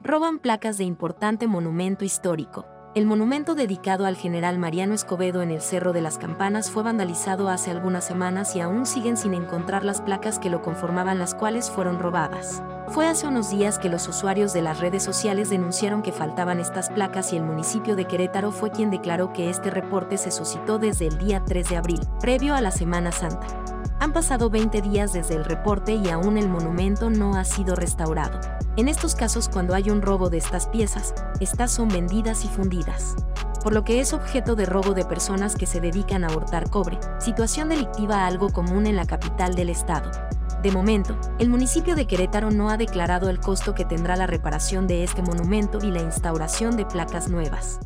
Roban placas de importante monumento histórico. El monumento dedicado al general Mariano Escobedo en el Cerro de las Campanas fue vandalizado hace algunas semanas y aún siguen sin encontrar las placas que lo conformaban las cuales fueron robadas. Fue hace unos días que los usuarios de las redes sociales denunciaron que faltaban estas placas y el municipio de Querétaro fue quien declaró que este reporte se suscitó desde el día 3 de abril, previo a la Semana Santa. Han pasado 20 días desde el reporte y aún el monumento no ha sido restaurado. En estos casos, cuando hay un robo de estas piezas, estas son vendidas y fundidas. Por lo que es objeto de robo de personas que se dedican a hurtar cobre, situación delictiva algo común en la capital del estado. De momento, el municipio de Querétaro no ha declarado el costo que tendrá la reparación de este monumento y la instauración de placas nuevas.